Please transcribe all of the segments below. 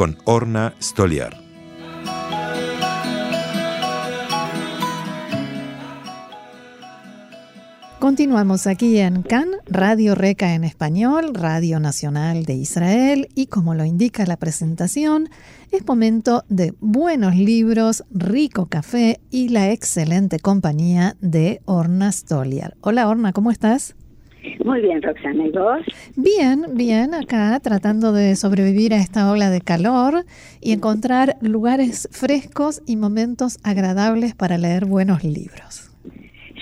con Orna Stoliar. Continuamos aquí en CAN, Radio Reca en español, Radio Nacional de Israel y como lo indica la presentación, es momento de buenos libros, rico café y la excelente compañía de Orna Stoliar. Hola Orna, ¿cómo estás? Muy bien, Roxana, ¿y vos? Bien, bien, acá tratando de sobrevivir a esta ola de calor y encontrar lugares frescos y momentos agradables para leer buenos libros.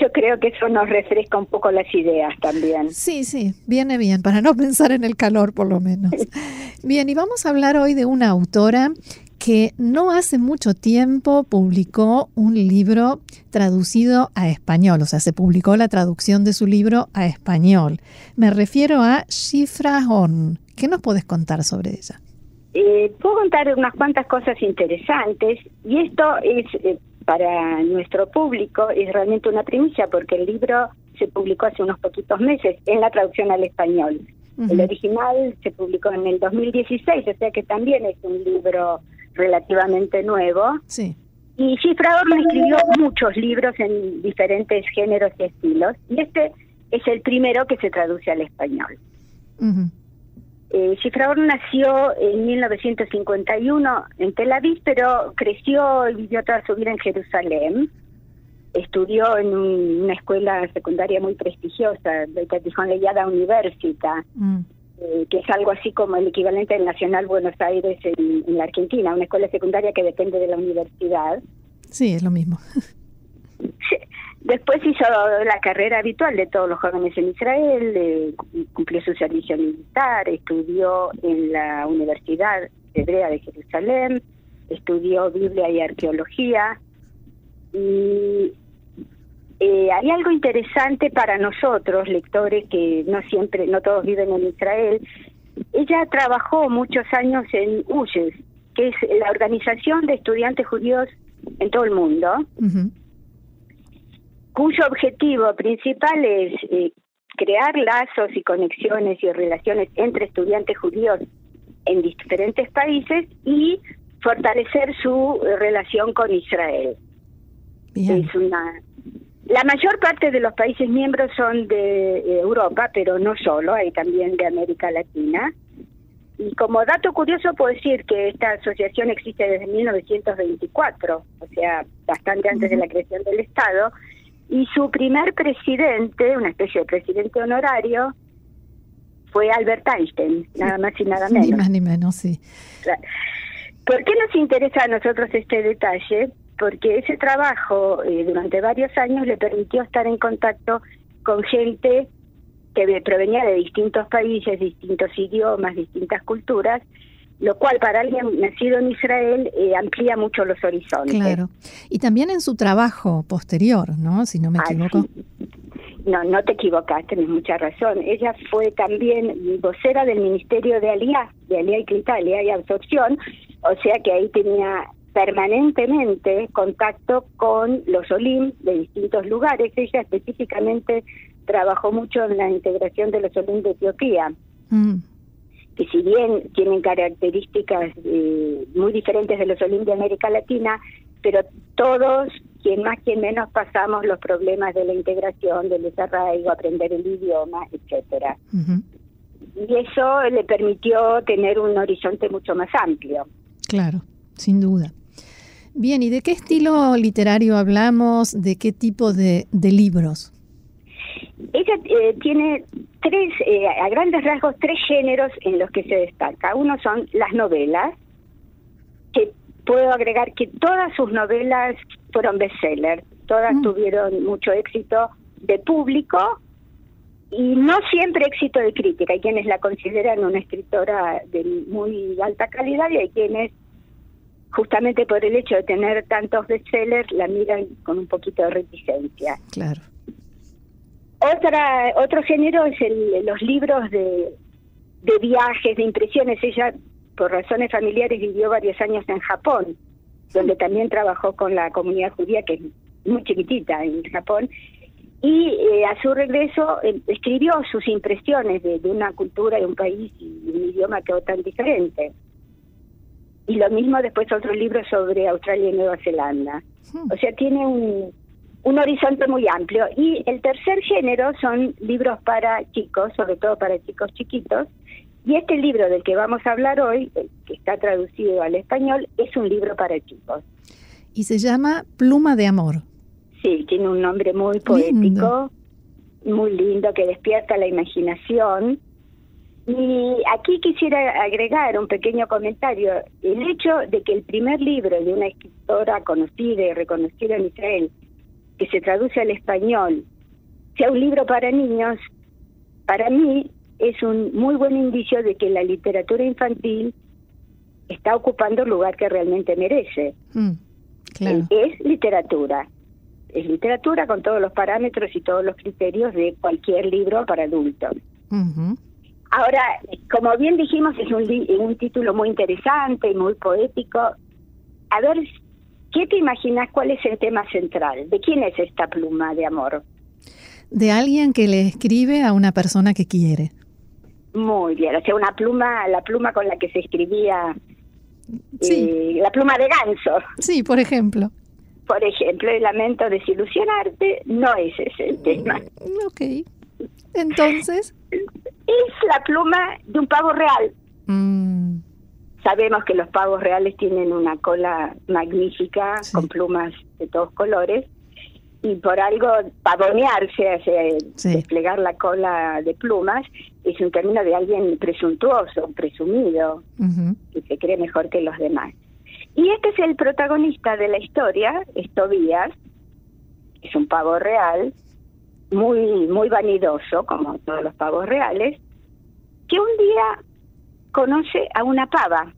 Yo creo que eso nos refresca un poco las ideas también. Sí, sí, viene bien, para no pensar en el calor por lo menos. Bien, y vamos a hablar hoy de una autora que no hace mucho tiempo publicó un libro traducido a español, o sea, se publicó la traducción de su libro a español. Me refiero a Shifra Horn. ¿Qué nos puedes contar sobre ella? Eh, puedo contar unas cuantas cosas interesantes y esto es eh, para nuestro público es realmente una primicia porque el libro se publicó hace unos poquitos meses en la traducción al español. El original se publicó en el 2016, o sea que también es un libro relativamente nuevo. Sí. Y Cifrador me escribió muchos libros en diferentes géneros y estilos, y este es el primero que se traduce al español. Eh, Cifrador nació en 1951 en Tel Aviv, pero creció y vivió toda su vida en Jerusalén. Estudió en una escuela secundaria muy prestigiosa, la Tijón Leyada Universita. Mm. Eh, que es algo así como el equivalente del Nacional Buenos Aires en, la Argentina, una escuela secundaria que depende de la universidad. Sí, es lo mismo. Después hizo la carrera habitual de todos los jóvenes en Israel, eh, cumplió su servicio militar, estudió en la Universidad Hebrea de Jerusalén, estudió Biblia y Arqueología y eh, hay algo interesante para nosotros, lectores que no siempre, no todos viven en Israel. Ella trabajó muchos años en UYES, que es la organización de estudiantes judíos en todo el mundo, cuyo objetivo principal es eh, crear lazos y conexiones y relaciones entre estudiantes judíos en diferentes países y fortalecer su relación con Israel. Es una la mayor parte de los países miembros son de eh, Europa, pero no solo, hay también de América Latina. Y como dato curioso puedo decir que esta asociación existe desde 1924, o sea, bastante antes de la creación del Estado, y su primer presidente, una especie de presidente honorario, fue Albert Einstein, nada más y nada menos. Ni más ni menos, sí. ¿Por qué nos interesa a nosotros este detalle? Porque ese trabajo eh, durante varios años le permitió estar en contacto con gente que provenía de distintos países, distintos idiomas, distintas culturas, lo cual para alguien nacido en Israel eh, amplía mucho los horizontes. Claro. Y también en su trabajo posterior, ¿no? Si no me equivoco. No, no te equivocaste, tienes mucha razón. Ella fue también vocera del Ministerio de Alía, de Alía y Critalia y Absorción, o sea que ahí tenía permanentemente contacto con los OLIM de distintos lugares. Ella específicamente trabajó mucho en la integración de los OLIM de Etiopía, mm. que si bien tienen características eh, muy diferentes de los OLIM de América Latina, pero todos, quien más, quien menos, pasamos los problemas de la integración, del desarraigo, aprender el idioma, etcétera. Y eso le permitió tener un horizonte mucho más amplio. Claro, sin duda. Bien, ¿y de qué estilo literario hablamos? ¿De qué tipo de, libros? Ella eh, tiene tres, eh, a grandes rasgos, tres géneros en los que se destaca. Uno son las novelas, que puedo agregar que todas sus novelas fueron bestsellers, todas mm. tuvieron mucho éxito de público y no siempre éxito de crítica. Hay quienes la consideran una escritora de muy alta calidad y hay quienes justamente por el hecho de tener tantos bestsellers, la miran con un poquito de reticencia. Claro. Otra, otro género es el, los libros de, de viajes, de impresiones. Ella, por razones familiares, vivió varios años en Japón, donde también trabajó con la comunidad judía, que es muy chiquitita en Japón, y eh, a su regreso eh, escribió sus impresiones de, una cultura, de un país y un idioma que tan diferente. Y lo mismo después otro libro sobre Australia y Nueva Zelanda. Hmm. O sea, tiene un, un horizonte muy amplio. Y el tercer género son libros para chicos, sobre todo para chicos chiquitos. Y este libro del que vamos a hablar hoy, eh, que está traducido al español, es un libro para chicos. Y se llama Pluma de Amor. Sí, tiene un nombre muy poético, muy lindo, que despierta la imaginación. Y aquí quisiera agregar un pequeño comentario. El hecho de que el primer libro de una escritora conocida y reconocida en Israel, que se traduce al español, sea un libro para niños, para mí es un muy buen indicio de que la literatura infantil está ocupando el lugar que realmente merece. Mm, es literatura es literatura con todos los parámetros y todos los criterios de cualquier libro para adultos. Ahora, como bien dijimos, es un, un título muy interesante y muy poético. A ver, ¿qué te imaginas cuál es el tema central? ¿De quién es esta pluma de amor? De alguien que le escribe a una persona que quiere. Muy bien, o sea, una pluma, la pluma con la que se escribía, eh, la pluma de ganso. Sí, por ejemplo. Por ejemplo, el lamento desilusionarte no es ese el tema. Ok. Entonces. Es la pluma de un pavo real. Mm. Sabemos que los pavos reales tienen una cola magnífica, con plumas de todos colores, y por algo pavonearse, desplegar la cola de plumas, es un término de alguien presuntuoso, presumido, que se cree mejor que los demás. Y este es el protagonista de la historia, es Tobías, es un pavo real, muy, muy vanidoso, como todos los pavos reales, que un día conoce a una pava.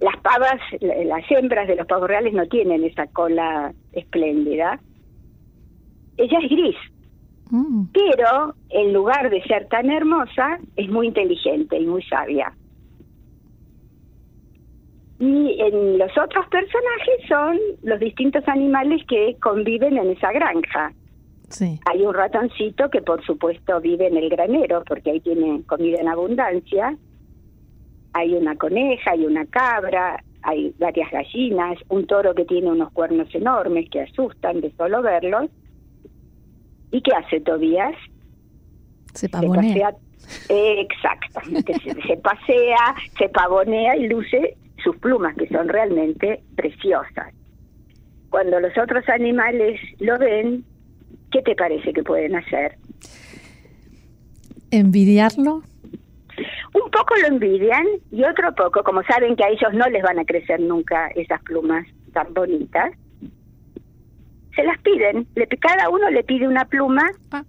Las pavas, las hembras de los pavos reales no tienen esa cola espléndida. Ella es gris, hmm. pero en lugar de ser tan hermosa, es muy inteligente y muy sabia. Y en los otros personajes son los distintos animales que conviven en esa granja. Sí. Hay un ratoncito que por supuesto vive en el granero porque ahí tiene comida en abundancia. Hay una coneja, hay una cabra, hay varias gallinas, un toro que tiene unos cuernos enormes que asustan de solo verlos. ¿Y qué hace Tobías? Se pavonea. exactamente, se pasea, se pavonea y luce sus plumas, que son realmente preciosas. Cuando los otros animales lo ven, ¿qué te parece que pueden hacer? ¿Envidiarlo? Un poco lo envidian y otro poco, como saben que a ellos no les van a crecer nunca esas plumas tan bonitas, se las piden. Le, cada uno le pide una pluma. Ah.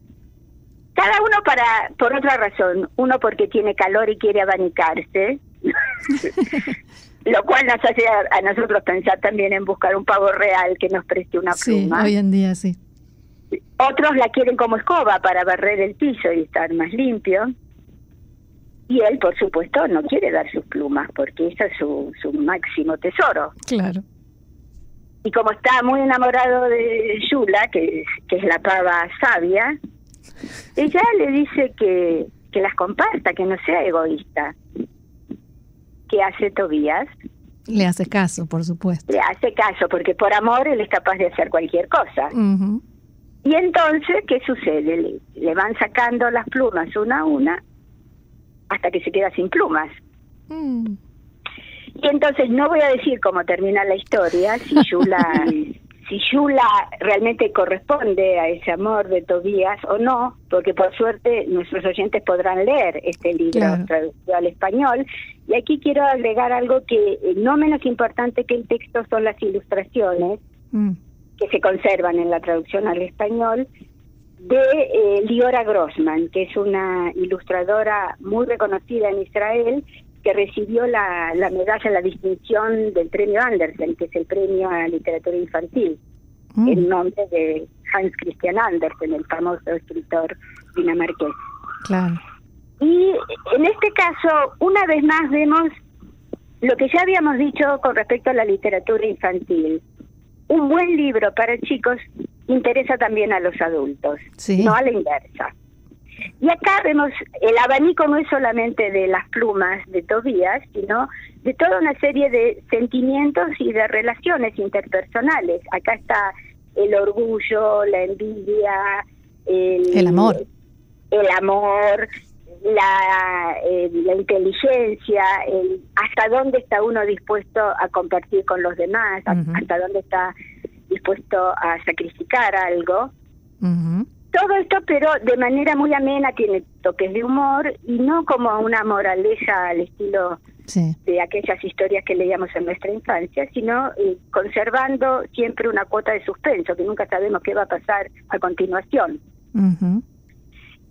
Cada uno para por otra razón. Uno porque tiene calor y quiere abanicarse. lo cual nos hace a, nosotros pensar también en buscar un pavo real que nos preste una pluma. Sí, hoy en día sí. Otros la quieren como escoba para barrer el piso y estar más limpio. Y él, por supuesto, no quiere dar sus plumas porque ese es su, su máximo tesoro. Claro. Y como está muy enamorado de Yula, que es, que es la pava sabia, ella le dice que, que las comparta, que no sea egoísta. ¿qué hace Tobías? Le hace caso, por supuesto. Le hace caso, porque por amor él es capaz de hacer cualquier cosa. Y entonces, ¿qué sucede? Le, van sacando las plumas una a una hasta que se queda sin plumas. Mm. Y entonces no voy a decir cómo termina la historia, si Yula si Yula realmente corresponde a ese amor de Tobías o no, porque por suerte nuestros oyentes podrán leer este libro traducido al español. Y aquí quiero agregar algo que eh, no menos importante que el texto son las ilustraciones mm. Que se conservan en la traducción al español de eh, Liora Grossman, que es una ilustradora muy reconocida en Israel que recibió la, la medalla, la distinción del premio Andersen, que es el premio a literatura infantil, Mm. en nombre de Hans Christian Andersen, el famoso escritor dinamarqués. Claro. Y en este caso, una vez más vemos lo que ya habíamos dicho con respecto a la literatura infantil. Un buen libro para chicos interesa también a los adultos, Sí. no a la inversa. Y acá vemos, el abanico no es solamente de las plumas de Tobías, sino de toda una serie de sentimientos y de relaciones interpersonales. Acá está el orgullo, la envidia, el, El amor. el amor, la, eh, la inteligencia, el hasta dónde está uno dispuesto a compartir con los demás, hasta dónde está dispuesto a sacrificar algo. Ujú. Todo esto, pero de manera muy amena, tiene toques de humor y no como una moraleja al estilo Sí. de aquellas historias que leíamos en nuestra infancia, sino eh, conservando siempre una cuota de suspenso, que nunca sabemos qué va a pasar a continuación. Ujú.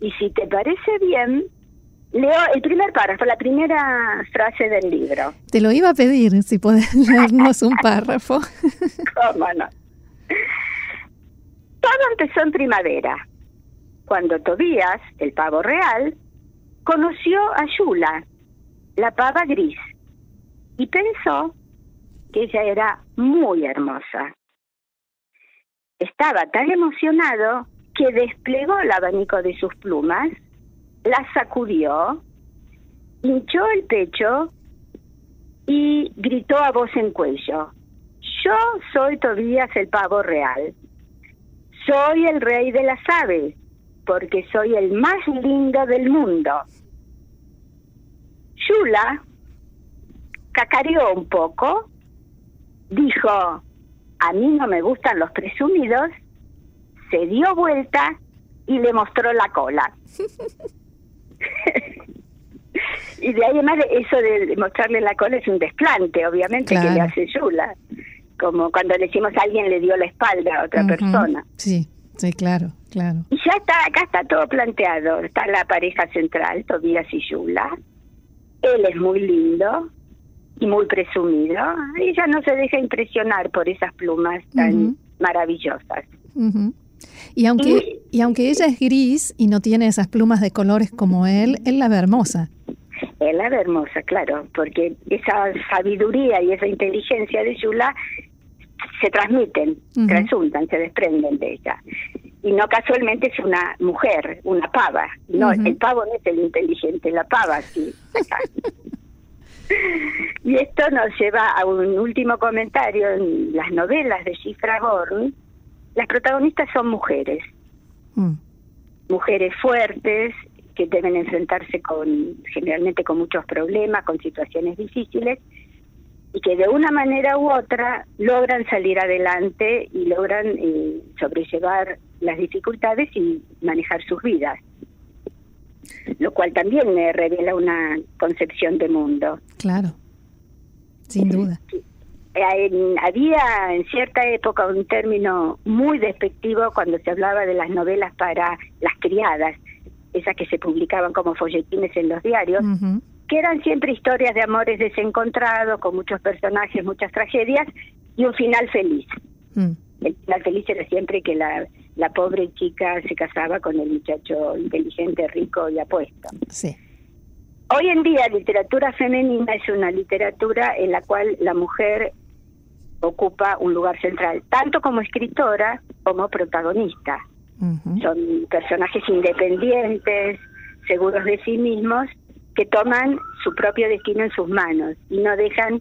Y si te parece bien, leo el primer párrafo, la primera frase del libro. Te lo iba a pedir si podés leernos un párrafo. ¿Cómo no? Todo empezó en primavera, cuando Tobías, el pavo real, conoció a Yula, la pava gris, y pensó que ella era muy hermosa. Estaba tan emocionado que desplegó el abanico de sus plumas, la sacudió, hinchó el pecho y gritó a voz en cuello, yo soy Tobías el pavo real. Soy el rey de las aves, porque soy el más lindo del mundo. Yula cacareó un poco, dijo, a mí no me gustan los presumidos, se dio vuelta y le mostró la cola. y de ahí además eso de mostrarle la cola es un desplante, obviamente, que le hace Yula. Como cuando le decimos a alguien le dio la espalda a otra persona. Sí, sí, claro, claro. Y ya está, acá está todo planteado. Está la pareja central, Tobías y Yula. Él es muy lindo y muy presumido. Ella no se deja impresionar por esas plumas tan maravillosas. Ujú. Y aunque, y aunque ella es gris y no tiene esas plumas de colores como él, él la ve hermosa. Él la ve hermosa, claro, porque esa sabiduría y esa inteligencia de Yula se transmiten, Ujú. resultan, se desprenden de ella. Y no casualmente es una mujer, una pava. No, el pavo no es el inteligente, la pava sí. Y esto nos lleva a un último comentario en las novelas de Cifra Gorn. Las protagonistas son mujeres, Mm. mujeres fuertes que deben enfrentarse con generalmente con muchos problemas, con situaciones difíciles y que de una manera u otra logran salir adelante y logran eh, sobrellevar las dificultades y manejar sus vidas. Lo cual también me revela una concepción de mundo. Claro, sin duda. Eh, en- había en cierta época un término muy despectivo cuando se hablaba de las novelas para las criadas, esas que se publicaban como folletines en los diarios, que eran siempre historias de amores desencontrados, con muchos personajes, muchas tragedias y un final feliz. Mm. El final feliz era siempre que la, la pobre chica se casaba con el muchacho inteligente, rico y apuesto. Sí. Hoy en día literatura femenina es una literatura en la cual la mujer ocupa un lugar central, tanto como escritora como protagonista. Son personajes independientes, seguros de sí mismos, que toman su propio destino en sus manos y no dejan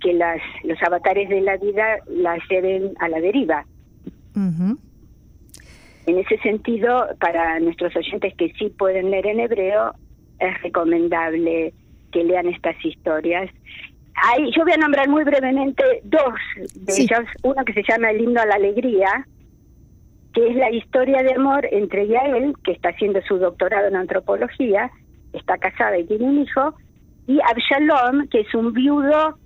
que las, los avatares de la vida las lleven a la deriva. En ese sentido, para nuestros oyentes que sí pueden leer en hebreo, es recomendable que lean estas historias. Hay, yo voy a nombrar muy brevemente dos de Sí. ellos. Uno que se llama El himno a la alegría, que es la historia de amor entre Yael, que está haciendo su doctorado en antropología, está casada y tiene un hijo, y Absalom, que es un viudo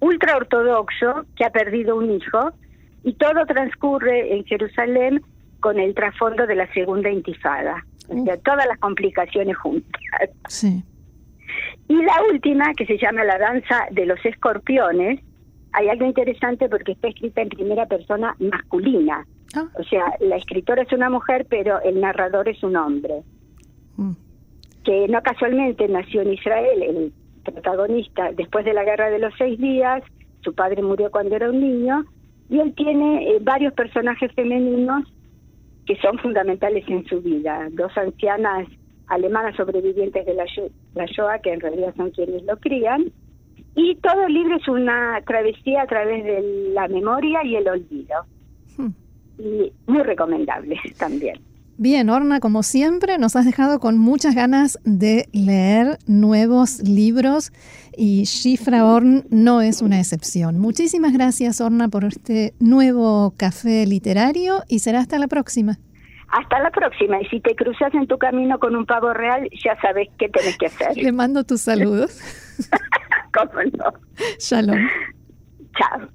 ultra ortodoxo que ha perdido un hijo, y todo transcurre en Jerusalén con el trasfondo de la segunda intifada. O sea, todas las complicaciones juntas. Sí. Y la última, que se llama La danza de los escorpiones, hay algo interesante porque está escrita en primera persona masculina. Ah. O sea, la escritora es una mujer, pero el narrador es un hombre. Mm. Que no casualmente nació en Israel, el protagonista, después de la guerra de los seis días, su padre murió cuando era un niño, y él tiene eh, varios personajes femeninos que son fundamentales en su vida. Dos ancianas alemanas sobrevivientes de la, la Shoah, que en realidad son quienes lo crían, y todo el libro es una travesía a través de la memoria y el olvido. Hmm. Y muy recomendable también. Bien, Orna, como siempre, nos has dejado con muchas ganas de leer nuevos libros y Shifra Orn no es una excepción. Muchísimas gracias, Orna, por este nuevo café literario y será hasta la próxima. Hasta la próxima. Y si te cruzas en tu camino con un pavo real, ya sabes qué tenés que hacer. Le mando tus saludos. ¿Cómo no? Shalom. Chao.